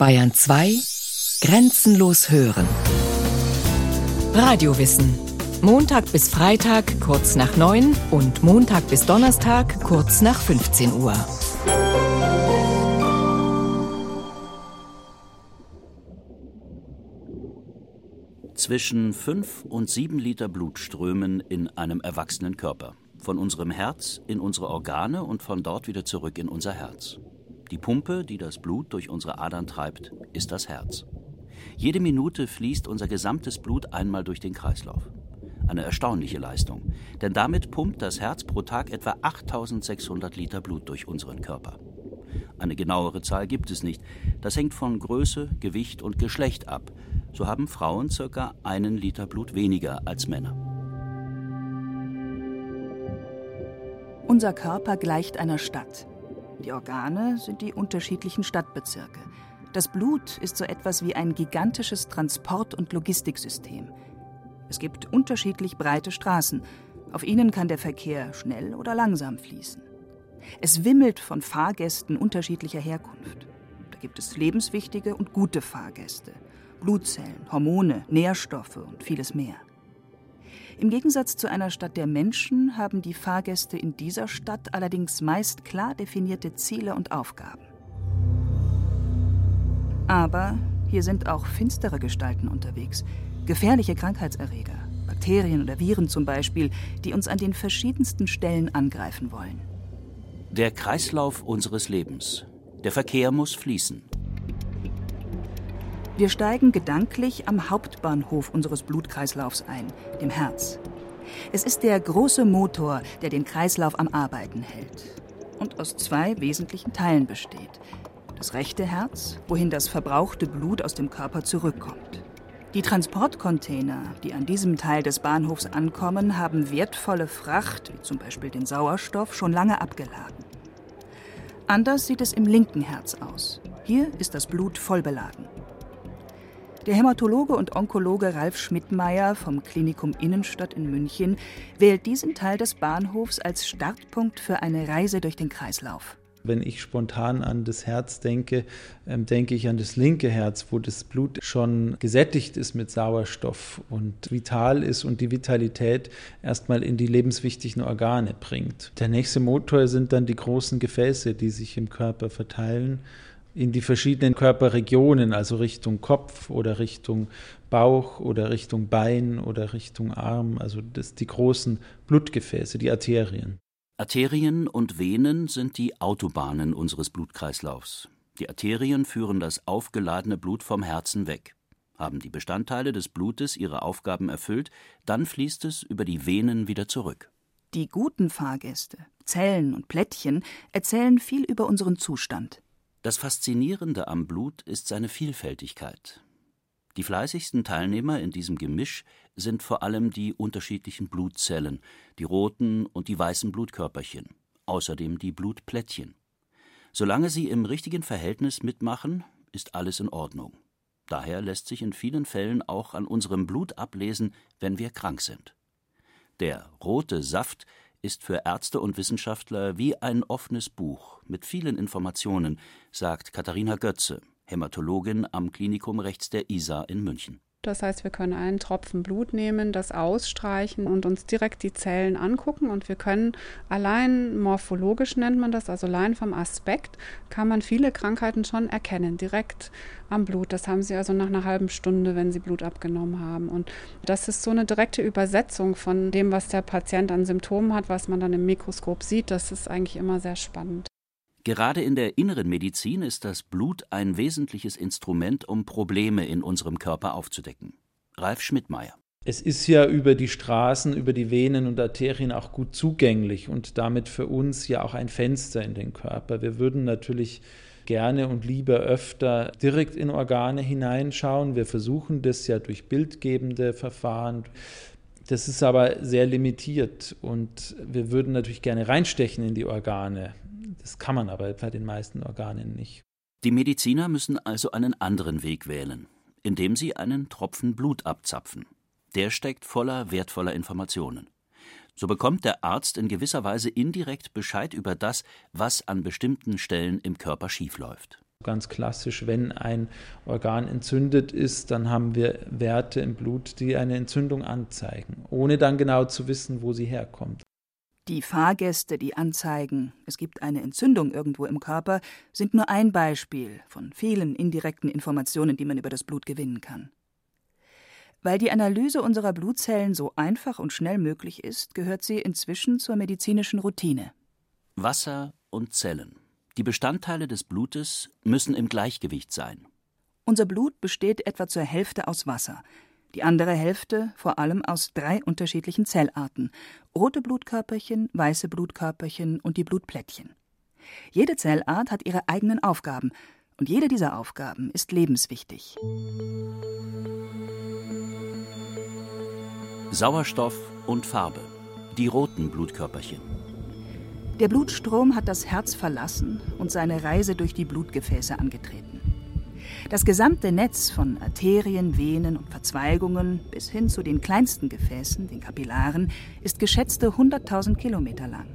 Bayern 2 Grenzenlos hören. Radiowissen. Montag bis Freitag kurz nach 9 und Montag bis Donnerstag kurz nach 15 Uhr. Zwischen 5 und 7 Liter Blut strömen in einem erwachsenen Körper. Von unserem Herz in unsere Organe und von dort wieder zurück in unser Herz. Die Pumpe, die das Blut durch unsere Adern treibt, ist das Herz. Jede Minute fließt unser gesamtes Blut einmal durch den Kreislauf. Eine erstaunliche Leistung, denn damit pumpt das Herz pro Tag etwa 8600 Liter Blut durch unseren Körper. Eine genauere Zahl gibt es nicht. Das hängt von Größe, Gewicht und Geschlecht ab. So haben Frauen circa einen Liter Blut weniger als Männer. Unser Körper gleicht einer Stadt. Die Organe sind die unterschiedlichen Stadtbezirke. Das Blut ist so etwas wie ein gigantisches Transport- und Logistiksystem. Es gibt unterschiedlich breite Straßen. Auf ihnen kann der Verkehr schnell oder langsam fließen. Es wimmelt von Fahrgästen unterschiedlicher Herkunft. Da gibt es lebenswichtige und gute Fahrgäste, Blutzellen, Hormone, Nährstoffe und vieles mehr. Im Gegensatz zu einer Stadt der Menschen haben die Fahrgäste in dieser Stadt allerdings meist klar definierte Ziele und Aufgaben. Aber hier sind auch finstere Gestalten unterwegs, gefährliche Krankheitserreger, Bakterien oder Viren zum Beispiel, die uns an den verschiedensten Stellen angreifen wollen. Der Kreislauf unseres Lebens. Der Verkehr muss fließen. Wir steigen gedanklich am Hauptbahnhof unseres Blutkreislaufs ein, dem Herz. Es ist der große Motor, der den Kreislauf am Arbeiten hält und aus zwei wesentlichen Teilen besteht. Das rechte Herz, wohin das verbrauchte Blut aus dem Körper zurückkommt. Die Transportcontainer, die an diesem Teil des Bahnhofs ankommen, haben wertvolle Fracht, wie zum Beispiel den Sauerstoff, schon lange abgeladen. Anders sieht es im linken Herz aus. Hier ist das Blut voll beladen. Der Hämatologe und Onkologe Ralf Schmidtmeier vom Klinikum Innenstadt in München wählt diesen Teil des Bahnhofs als Startpunkt für eine Reise durch den Kreislauf. Wenn ich spontan an das Herz denke, ähm, denke ich an das linke Herz, wo das Blut schon gesättigt ist mit Sauerstoff und vital ist und die Vitalität erstmal in die lebenswichtigen Organe bringt. Der nächste Motor sind dann die großen Gefäße, die sich im Körper verteilen in die verschiedenen Körperregionen, also Richtung Kopf oder Richtung Bauch oder Richtung Bein oder Richtung Arm, also das, die großen Blutgefäße, die Arterien. Arterien und Venen sind die Autobahnen unseres Blutkreislaufs. Die Arterien führen das aufgeladene Blut vom Herzen weg. Haben die Bestandteile des Blutes ihre Aufgaben erfüllt, dann fließt es über die Venen wieder zurück. Die guten Fahrgäste, Zellen und Plättchen erzählen viel über unseren Zustand. Das Faszinierende am Blut ist seine Vielfältigkeit. Die fleißigsten Teilnehmer in diesem Gemisch sind vor allem die unterschiedlichen Blutzellen, die roten und die weißen Blutkörperchen, außerdem die Blutplättchen. Solange sie im richtigen Verhältnis mitmachen, ist alles in Ordnung. Daher lässt sich in vielen Fällen auch an unserem Blut ablesen, wenn wir krank sind. Der rote Saft ist für Ärzte und Wissenschaftler wie ein offenes Buch mit vielen Informationen, sagt Katharina Götze, Hämatologin am Klinikum rechts der ISA in München. Das heißt, wir können einen Tropfen Blut nehmen, das ausstreichen und uns direkt die Zellen angucken. Und wir können allein morphologisch nennt man das, also allein vom Aspekt, kann man viele Krankheiten schon erkennen, direkt am Blut. Das haben sie also nach einer halben Stunde, wenn sie Blut abgenommen haben. Und das ist so eine direkte Übersetzung von dem, was der Patient an Symptomen hat, was man dann im Mikroskop sieht. Das ist eigentlich immer sehr spannend. Gerade in der inneren Medizin ist das Blut ein wesentliches Instrument, um Probleme in unserem Körper aufzudecken. Ralf Schmidtmeier. Es ist ja über die Straßen, über die Venen und Arterien auch gut zugänglich und damit für uns ja auch ein Fenster in den Körper. Wir würden natürlich gerne und lieber öfter direkt in Organe hineinschauen. Wir versuchen das ja durch bildgebende Verfahren. Das ist aber sehr limitiert und wir würden natürlich gerne reinstechen in die Organe. Das kann man aber bei den meisten Organen nicht. Die Mediziner müssen also einen anderen Weg wählen, indem sie einen Tropfen Blut abzapfen. Der steckt voller wertvoller Informationen. So bekommt der Arzt in gewisser Weise indirekt Bescheid über das, was an bestimmten Stellen im Körper schiefläuft. Ganz klassisch, wenn ein Organ entzündet ist, dann haben wir Werte im Blut, die eine Entzündung anzeigen, ohne dann genau zu wissen, wo sie herkommt. Die Fahrgäste, die anzeigen, es gibt eine Entzündung irgendwo im Körper, sind nur ein Beispiel von vielen indirekten Informationen, die man über das Blut gewinnen kann. Weil die Analyse unserer Blutzellen so einfach und schnell möglich ist, gehört sie inzwischen zur medizinischen Routine. Wasser und Zellen. Die Bestandteile des Blutes müssen im Gleichgewicht sein. Unser Blut besteht etwa zur Hälfte aus Wasser, die andere Hälfte vor allem aus drei unterschiedlichen Zellarten: rote Blutkörperchen, weiße Blutkörperchen und die Blutplättchen. Jede Zellart hat ihre eigenen Aufgaben, und jede dieser Aufgaben ist lebenswichtig. Sauerstoff und Farbe. Die roten Blutkörperchen. Der Blutstrom hat das Herz verlassen und seine Reise durch die Blutgefäße angetreten. Das gesamte Netz von Arterien, Venen und Verzweigungen bis hin zu den kleinsten Gefäßen, den Kapillaren, ist geschätzte 100.000 Kilometer lang.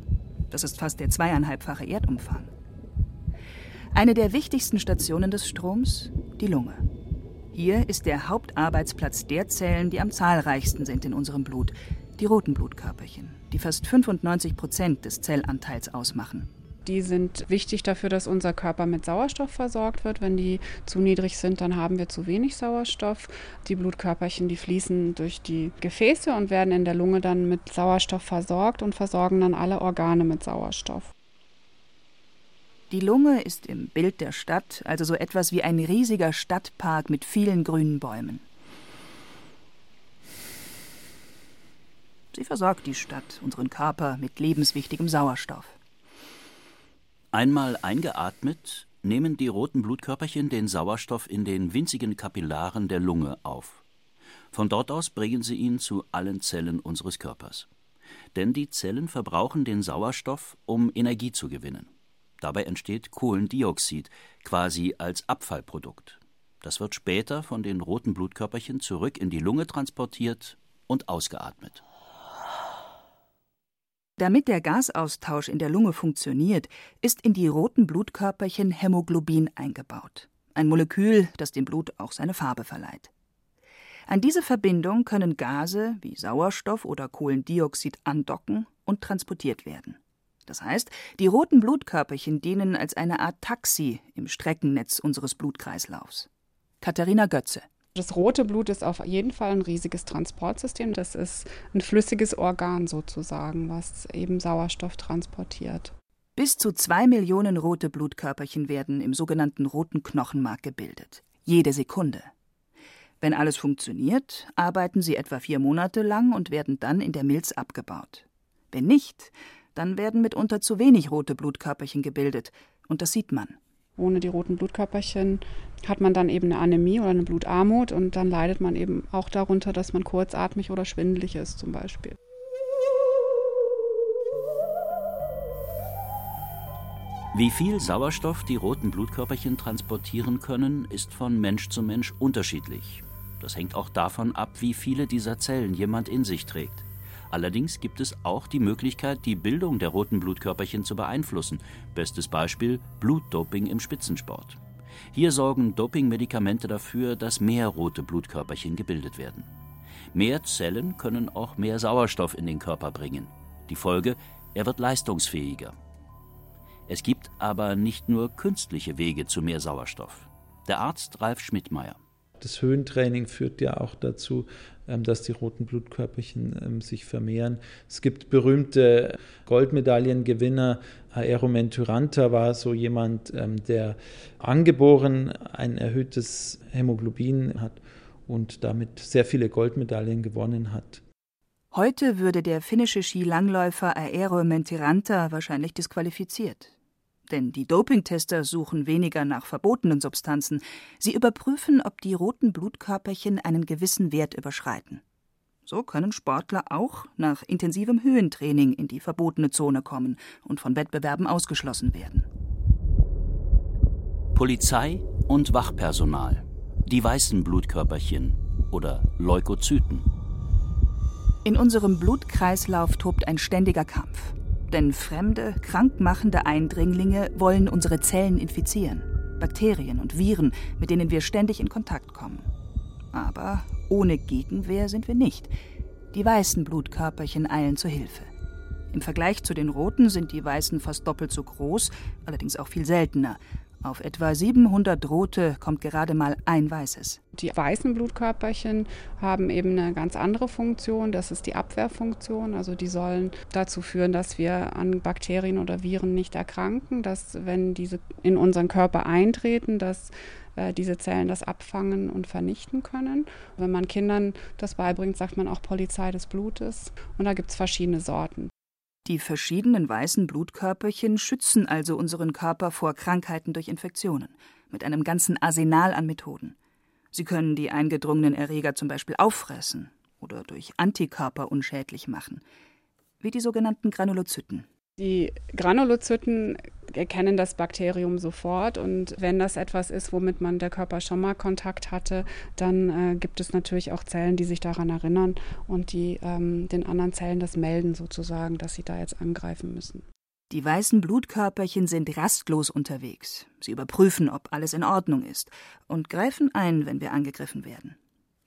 Das ist fast der zweieinhalbfache Erdumfang. Eine der wichtigsten Stationen des Stroms, die Lunge. Hier ist der Hauptarbeitsplatz der Zellen, die am zahlreichsten sind in unserem Blut, die roten Blutkörperchen die fast 95 Prozent des Zellanteils ausmachen. Die sind wichtig dafür, dass unser Körper mit Sauerstoff versorgt wird. Wenn die zu niedrig sind, dann haben wir zu wenig Sauerstoff. Die Blutkörperchen, die fließen durch die Gefäße und werden in der Lunge dann mit Sauerstoff versorgt und versorgen dann alle Organe mit Sauerstoff. Die Lunge ist im Bild der Stadt also so etwas wie ein riesiger Stadtpark mit vielen grünen Bäumen. Sie versorgt die Stadt, unseren Körper mit lebenswichtigem Sauerstoff. Einmal eingeatmet, nehmen die roten Blutkörperchen den Sauerstoff in den winzigen Kapillaren der Lunge auf. Von dort aus bringen sie ihn zu allen Zellen unseres Körpers. Denn die Zellen verbrauchen den Sauerstoff, um Energie zu gewinnen. Dabei entsteht Kohlendioxid, quasi als Abfallprodukt. Das wird später von den roten Blutkörperchen zurück in die Lunge transportiert und ausgeatmet. Damit der Gasaustausch in der Lunge funktioniert, ist in die roten Blutkörperchen Hämoglobin eingebaut, ein Molekül, das dem Blut auch seine Farbe verleiht. An diese Verbindung können Gase wie Sauerstoff oder Kohlendioxid andocken und transportiert werden. Das heißt, die roten Blutkörperchen dienen als eine Art Taxi im Streckennetz unseres Blutkreislaufs. Katharina Götze das rote Blut ist auf jeden Fall ein riesiges Transportsystem. Das ist ein flüssiges Organ sozusagen, was eben Sauerstoff transportiert. Bis zu zwei Millionen rote Blutkörperchen werden im sogenannten roten Knochenmark gebildet. Jede Sekunde. Wenn alles funktioniert, arbeiten sie etwa vier Monate lang und werden dann in der Milz abgebaut. Wenn nicht, dann werden mitunter zu wenig rote Blutkörperchen gebildet, und das sieht man. Ohne die roten Blutkörperchen hat man dann eben eine Anämie oder eine Blutarmut und dann leidet man eben auch darunter, dass man kurzatmig oder schwindelig ist zum Beispiel. Wie viel Sauerstoff die roten Blutkörperchen transportieren können, ist von Mensch zu Mensch unterschiedlich. Das hängt auch davon ab, wie viele dieser Zellen jemand in sich trägt. Allerdings gibt es auch die Möglichkeit, die Bildung der roten Blutkörperchen zu beeinflussen. Bestes Beispiel Blutdoping im Spitzensport. Hier sorgen Dopingmedikamente dafür, dass mehr rote Blutkörperchen gebildet werden. Mehr Zellen können auch mehr Sauerstoff in den Körper bringen. Die Folge, er wird leistungsfähiger. Es gibt aber nicht nur künstliche Wege zu mehr Sauerstoff. Der Arzt Ralf Schmidtmeier. Das Höhentraining führt ja auch dazu, dass die roten Blutkörperchen ähm, sich vermehren. Es gibt berühmte Goldmedaillengewinner. Aeromen Tyranta war so jemand, ähm, der angeboren ein erhöhtes Hämoglobin hat und damit sehr viele Goldmedaillen gewonnen hat. Heute würde der finnische Skilangläufer Aero Mentiranta wahrscheinlich disqualifiziert. Denn die Dopingtester suchen weniger nach verbotenen Substanzen. Sie überprüfen, ob die roten Blutkörperchen einen gewissen Wert überschreiten. So können Sportler auch nach intensivem Höhentraining in die verbotene Zone kommen und von Wettbewerben ausgeschlossen werden. Polizei und Wachpersonal. Die weißen Blutkörperchen oder Leukozyten. In unserem Blutkreislauf tobt ein ständiger Kampf. Denn fremde, krankmachende Eindringlinge wollen unsere Zellen infizieren. Bakterien und Viren, mit denen wir ständig in Kontakt kommen. Aber ohne Gegenwehr sind wir nicht. Die weißen Blutkörperchen eilen zur Hilfe. Im Vergleich zu den roten sind die weißen fast doppelt so groß, allerdings auch viel seltener. Auf etwa 700 rote kommt gerade mal ein weißes. Die weißen Blutkörperchen haben eben eine ganz andere Funktion. Das ist die Abwehrfunktion. Also die sollen dazu führen, dass wir an Bakterien oder Viren nicht erkranken, dass wenn diese in unseren Körper eintreten, dass äh, diese Zellen das abfangen und vernichten können. Wenn man Kindern das beibringt, sagt man auch Polizei des Blutes. Und da gibt es verschiedene Sorten. Die verschiedenen weißen Blutkörperchen schützen also unseren Körper vor Krankheiten durch Infektionen, mit einem ganzen Arsenal an Methoden. Sie können die eingedrungenen Erreger zum Beispiel auffressen oder durch Antikörper unschädlich machen, wie die sogenannten Granulozyten. Die Granulozyten erkennen das Bakterium sofort und wenn das etwas ist, womit man der Körper schon mal Kontakt hatte, dann äh, gibt es natürlich auch Zellen, die sich daran erinnern und die ähm, den anderen Zellen das melden sozusagen, dass sie da jetzt angreifen müssen. Die weißen Blutkörperchen sind rastlos unterwegs. Sie überprüfen, ob alles in Ordnung ist und greifen ein, wenn wir angegriffen werden.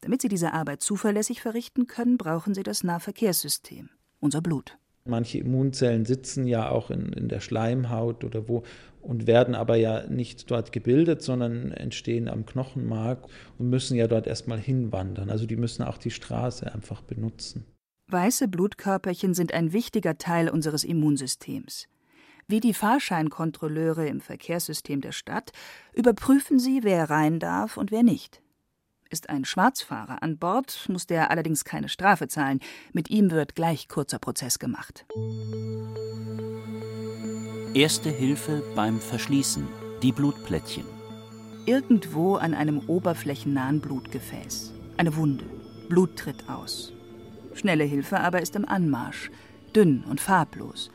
Damit sie diese Arbeit zuverlässig verrichten können, brauchen sie das Nahverkehrssystem, unser Blut. Manche Immunzellen sitzen ja auch in, in der Schleimhaut oder wo und werden aber ja nicht dort gebildet, sondern entstehen am Knochenmark und müssen ja dort erstmal hinwandern. Also die müssen auch die Straße einfach benutzen. Weiße Blutkörperchen sind ein wichtiger Teil unseres Immunsystems. Wie die Fahrscheinkontrolleure im Verkehrssystem der Stadt überprüfen sie, wer rein darf und wer nicht. Ist ein Schwarzfahrer an Bord, muss der allerdings keine Strafe zahlen. Mit ihm wird gleich kurzer Prozess gemacht. Erste Hilfe beim Verschließen. Die Blutplättchen. Irgendwo an einem oberflächennahen Blutgefäß. Eine Wunde. Blut tritt aus. Schnelle Hilfe aber ist im Anmarsch. Dünn und farblos.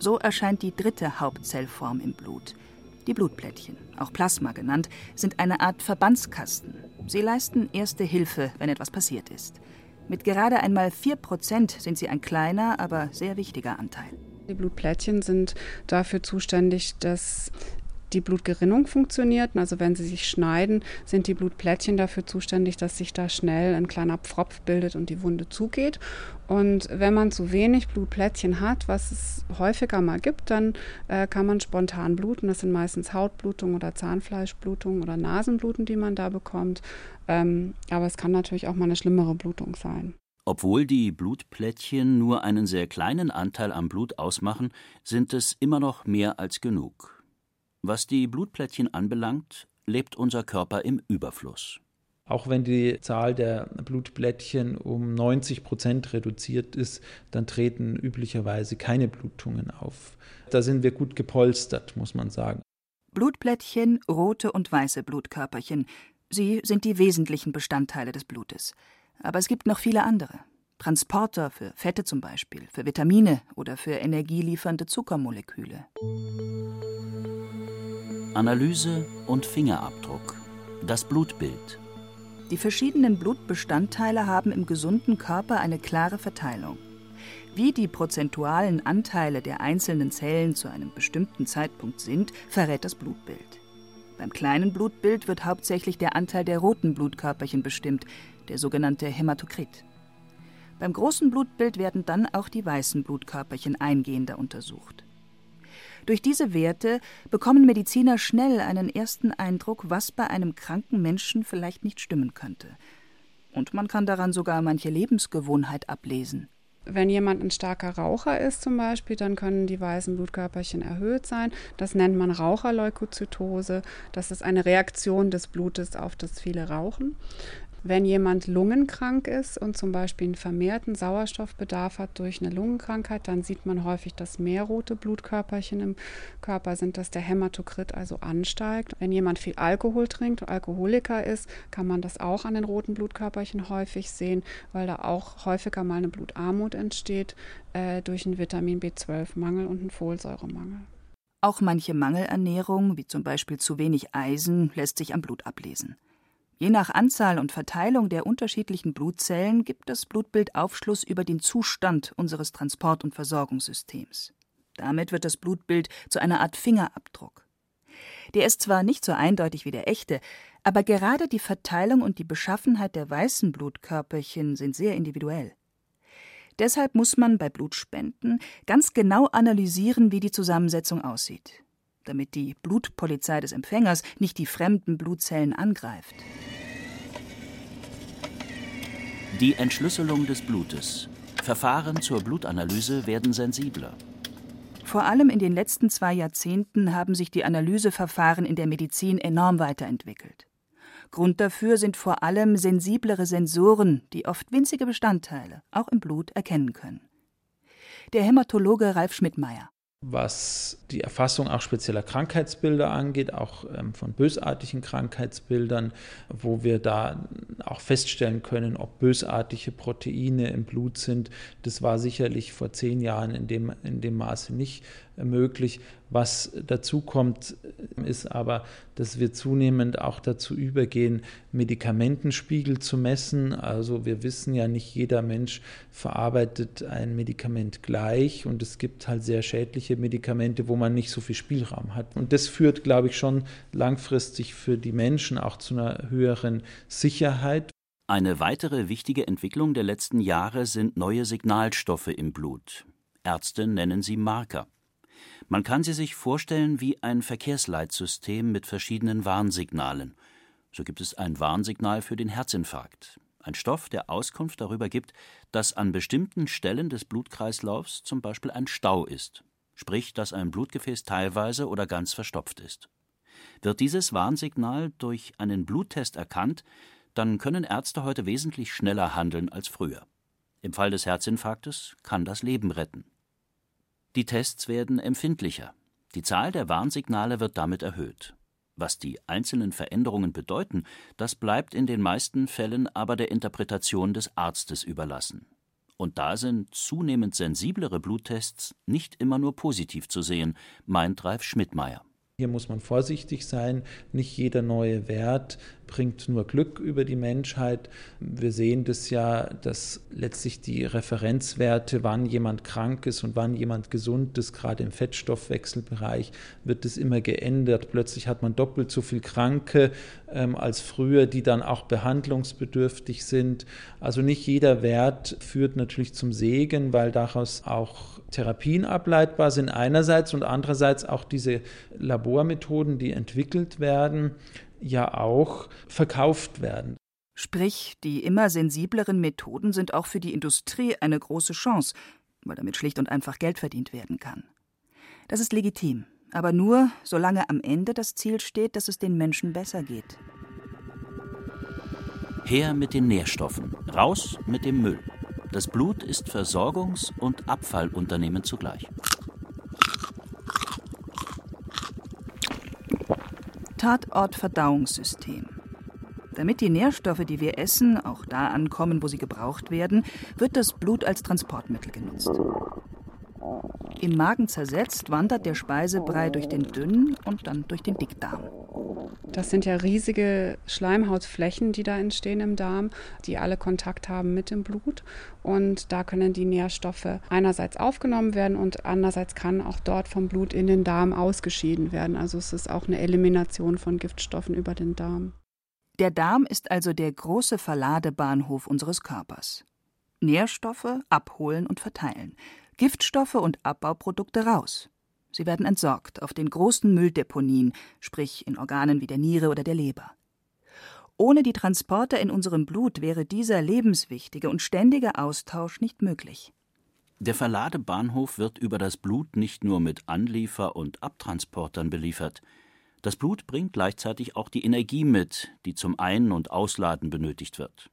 So erscheint die dritte Hauptzellform im Blut. Die Blutplättchen, auch Plasma genannt, sind eine Art Verbandskasten. Sie leisten erste Hilfe, wenn etwas passiert ist. Mit gerade einmal 4% sind sie ein kleiner, aber sehr wichtiger Anteil. Die Blutplättchen sind dafür zuständig, dass die Blutgerinnung funktioniert. Also wenn sie sich schneiden, sind die Blutplättchen dafür zuständig, dass sich da schnell ein kleiner Pfropf bildet und die Wunde zugeht. Und wenn man zu wenig Blutplättchen hat, was es häufiger mal gibt, dann äh, kann man spontan bluten. Das sind meistens Hautblutungen oder Zahnfleischblutungen oder Nasenbluten, die man da bekommt. Ähm, aber es kann natürlich auch mal eine schlimmere Blutung sein. Obwohl die Blutplättchen nur einen sehr kleinen Anteil am Blut ausmachen, sind es immer noch mehr als genug. Was die Blutplättchen anbelangt, lebt unser Körper im Überfluss. Auch wenn die Zahl der Blutplättchen um 90 Prozent reduziert ist, dann treten üblicherweise keine Blutungen auf. Da sind wir gut gepolstert, muss man sagen. Blutplättchen, rote und weiße Blutkörperchen. Sie sind die wesentlichen Bestandteile des Blutes. Aber es gibt noch viele andere. Transporter für Fette zum Beispiel, für Vitamine oder für energieliefernde Zuckermoleküle. Analyse und Fingerabdruck. Das Blutbild. Die verschiedenen Blutbestandteile haben im gesunden Körper eine klare Verteilung. Wie die prozentualen Anteile der einzelnen Zellen zu einem bestimmten Zeitpunkt sind, verrät das Blutbild. Beim kleinen Blutbild wird hauptsächlich der Anteil der roten Blutkörperchen bestimmt, der sogenannte Hämatokrit. Beim großen Blutbild werden dann auch die weißen Blutkörperchen eingehender untersucht. Durch diese Werte bekommen Mediziner schnell einen ersten Eindruck, was bei einem kranken Menschen vielleicht nicht stimmen könnte. Und man kann daran sogar manche Lebensgewohnheit ablesen. Wenn jemand ein starker Raucher ist zum Beispiel, dann können die weißen Blutkörperchen erhöht sein. Das nennt man Raucherleukozytose. Das ist eine Reaktion des Blutes auf das viele Rauchen. Wenn jemand lungenkrank ist und zum Beispiel einen vermehrten Sauerstoffbedarf hat durch eine Lungenkrankheit, dann sieht man häufig, dass mehr rote Blutkörperchen im Körper sind, dass der Hämatokrit also ansteigt. Wenn jemand viel Alkohol trinkt und Alkoholiker ist, kann man das auch an den roten Blutkörperchen häufig sehen, weil da auch häufiger mal eine Blutarmut entsteht äh, durch einen Vitamin B12-Mangel und einen Folsäuremangel. Auch manche Mangelernährung, wie zum Beispiel zu wenig Eisen, lässt sich am Blut ablesen. Je nach Anzahl und Verteilung der unterschiedlichen Blutzellen gibt das Blutbild Aufschluss über den Zustand unseres Transport- und Versorgungssystems. Damit wird das Blutbild zu einer Art Fingerabdruck. Der ist zwar nicht so eindeutig wie der echte, aber gerade die Verteilung und die Beschaffenheit der weißen Blutkörperchen sind sehr individuell. Deshalb muss man bei Blutspenden ganz genau analysieren, wie die Zusammensetzung aussieht, damit die Blutpolizei des Empfängers nicht die fremden Blutzellen angreift. Die Entschlüsselung des Blutes. Verfahren zur Blutanalyse werden sensibler. Vor allem in den letzten zwei Jahrzehnten haben sich die Analyseverfahren in der Medizin enorm weiterentwickelt. Grund dafür sind vor allem sensiblere Sensoren, die oft winzige Bestandteile, auch im Blut, erkennen können. Der Hämatologe Ralf Schmidtmeier was die Erfassung auch spezieller Krankheitsbilder angeht, auch ähm, von bösartigen Krankheitsbildern, wo wir da auch feststellen können, ob bösartige Proteine im Blut sind. Das war sicherlich vor zehn Jahren in dem, in dem Maße nicht möglich. Was dazu kommt, ist aber, dass wir zunehmend auch dazu übergehen, Medikamentenspiegel zu messen. Also wir wissen ja, nicht jeder Mensch verarbeitet ein Medikament gleich und es gibt halt sehr schädliche Medikamente, wo man nicht so viel Spielraum hat. Und das führt, glaube ich, schon langfristig für die Menschen auch zu einer höheren Sicherheit. Eine weitere wichtige Entwicklung der letzten Jahre sind neue Signalstoffe im Blut. Ärzte nennen sie Marker. Man kann sie sich vorstellen wie ein Verkehrsleitsystem mit verschiedenen Warnsignalen. So gibt es ein Warnsignal für den Herzinfarkt, ein Stoff, der Auskunft darüber gibt, dass an bestimmten Stellen des Blutkreislaufs zum Beispiel ein Stau ist, sprich, dass ein Blutgefäß teilweise oder ganz verstopft ist. Wird dieses Warnsignal durch einen Bluttest erkannt, dann können Ärzte heute wesentlich schneller handeln als früher. Im Fall des Herzinfarktes kann das Leben retten. Die Tests werden empfindlicher. Die Zahl der Warnsignale wird damit erhöht. Was die einzelnen Veränderungen bedeuten, das bleibt in den meisten Fällen aber der Interpretation des Arztes überlassen. Und da sind zunehmend sensiblere Bluttests nicht immer nur positiv zu sehen, meint Ralf Schmidtmeier. Hier muss man vorsichtig sein. Nicht jeder neue Wert bringt nur Glück über die Menschheit. Wir sehen das ja, dass letztlich die Referenzwerte, wann jemand krank ist und wann jemand gesund ist, gerade im Fettstoffwechselbereich, wird es immer geändert. Plötzlich hat man doppelt so viel Kranke ähm, als früher, die dann auch behandlungsbedürftig sind. Also nicht jeder Wert führt natürlich zum Segen, weil daraus auch Therapien ableitbar sind einerseits und andererseits auch diese Labormethoden, die entwickelt werden, ja auch verkauft werden. Sprich, die immer sensibleren Methoden sind auch für die Industrie eine große Chance, weil damit schlicht und einfach Geld verdient werden kann. Das ist legitim, aber nur, solange am Ende das Ziel steht, dass es den Menschen besser geht. Her mit den Nährstoffen, raus mit dem Müll. Das Blut ist Versorgungs- und Abfallunternehmen zugleich. Tatort-Verdauungssystem. Damit die Nährstoffe, die wir essen, auch da ankommen, wo sie gebraucht werden, wird das Blut als Transportmittel genutzt. Im Magen zersetzt wandert der Speisebrei durch den Dünn- und dann durch den Dickdarm. Das sind ja riesige Schleimhautflächen, die da entstehen im Darm, die alle Kontakt haben mit dem Blut. Und da können die Nährstoffe einerseits aufgenommen werden und andererseits kann auch dort vom Blut in den Darm ausgeschieden werden. Also es ist auch eine Elimination von Giftstoffen über den Darm. Der Darm ist also der große Verladebahnhof unseres Körpers. Nährstoffe abholen und verteilen, Giftstoffe und Abbauprodukte raus. Sie werden entsorgt auf den großen Mülldeponien, sprich in Organen wie der Niere oder der Leber. Ohne die Transporter in unserem Blut wäre dieser lebenswichtige und ständige Austausch nicht möglich. Der Verladebahnhof wird über das Blut nicht nur mit Anliefer- und Abtransportern beliefert. Das Blut bringt gleichzeitig auch die Energie mit, die zum Ein- und Ausladen benötigt wird.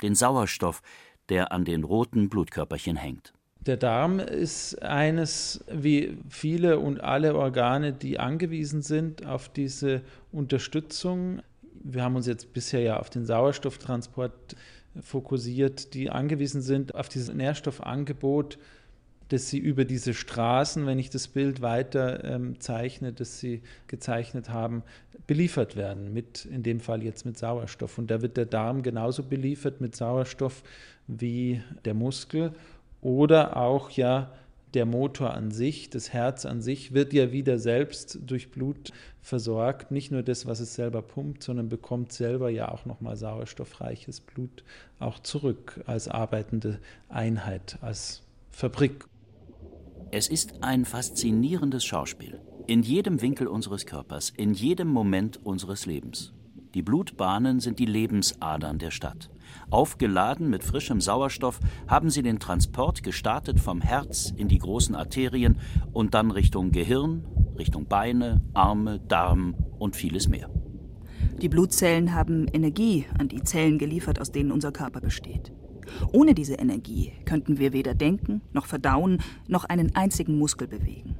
Den Sauerstoff, der an den roten Blutkörperchen hängt. Der Darm ist eines, wie viele und alle Organe, die angewiesen sind auf diese Unterstützung. Wir haben uns jetzt bisher ja auf den Sauerstofftransport fokussiert, die angewiesen sind auf dieses Nährstoffangebot, das sie über diese Straßen, wenn ich das Bild weiter ähm, zeichne, das sie gezeichnet haben, beliefert werden, mit in dem Fall jetzt mit Sauerstoff. Und da wird der Darm genauso beliefert mit Sauerstoff wie der Muskel oder auch ja der Motor an sich, das Herz an sich, wird ja wieder selbst durch Blut versorgt. Nicht nur das, was es selber pumpt, sondern bekommt selber ja auch nochmal sauerstoffreiches Blut auch zurück als arbeitende Einheit, als Fabrik. Es ist ein faszinierendes Schauspiel. In jedem Winkel unseres Körpers, in jedem Moment unseres Lebens. Die Blutbahnen sind die Lebensadern der Stadt. Aufgeladen mit frischem Sauerstoff haben sie den Transport gestartet vom Herz in die großen Arterien und dann Richtung Gehirn, Richtung Beine, Arme, Darm und vieles mehr. Die Blutzellen haben Energie an die Zellen geliefert, aus denen unser Körper besteht. Ohne diese Energie könnten wir weder denken, noch verdauen, noch einen einzigen Muskel bewegen.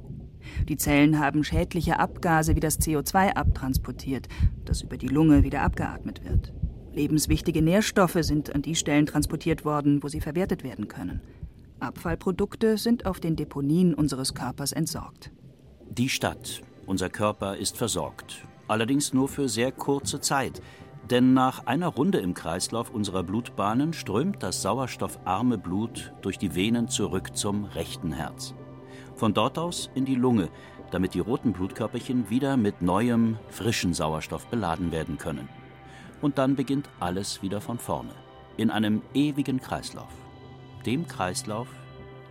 Die Zellen haben schädliche Abgase wie das CO2 abtransportiert, das über die Lunge wieder abgeatmet wird. Lebenswichtige Nährstoffe sind an die Stellen transportiert worden, wo sie verwertet werden können. Abfallprodukte sind auf den Deponien unseres Körpers entsorgt. Die Stadt, unser Körper ist versorgt, allerdings nur für sehr kurze Zeit, denn nach einer Runde im Kreislauf unserer Blutbahnen strömt das sauerstoffarme Blut durch die Venen zurück zum rechten Herz. Von dort aus in die Lunge, damit die roten Blutkörperchen wieder mit neuem, frischen Sauerstoff beladen werden können. Und dann beginnt alles wieder von vorne, in einem ewigen Kreislauf. Dem Kreislauf,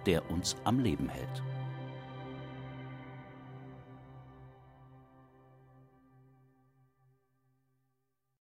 der uns am Leben hält.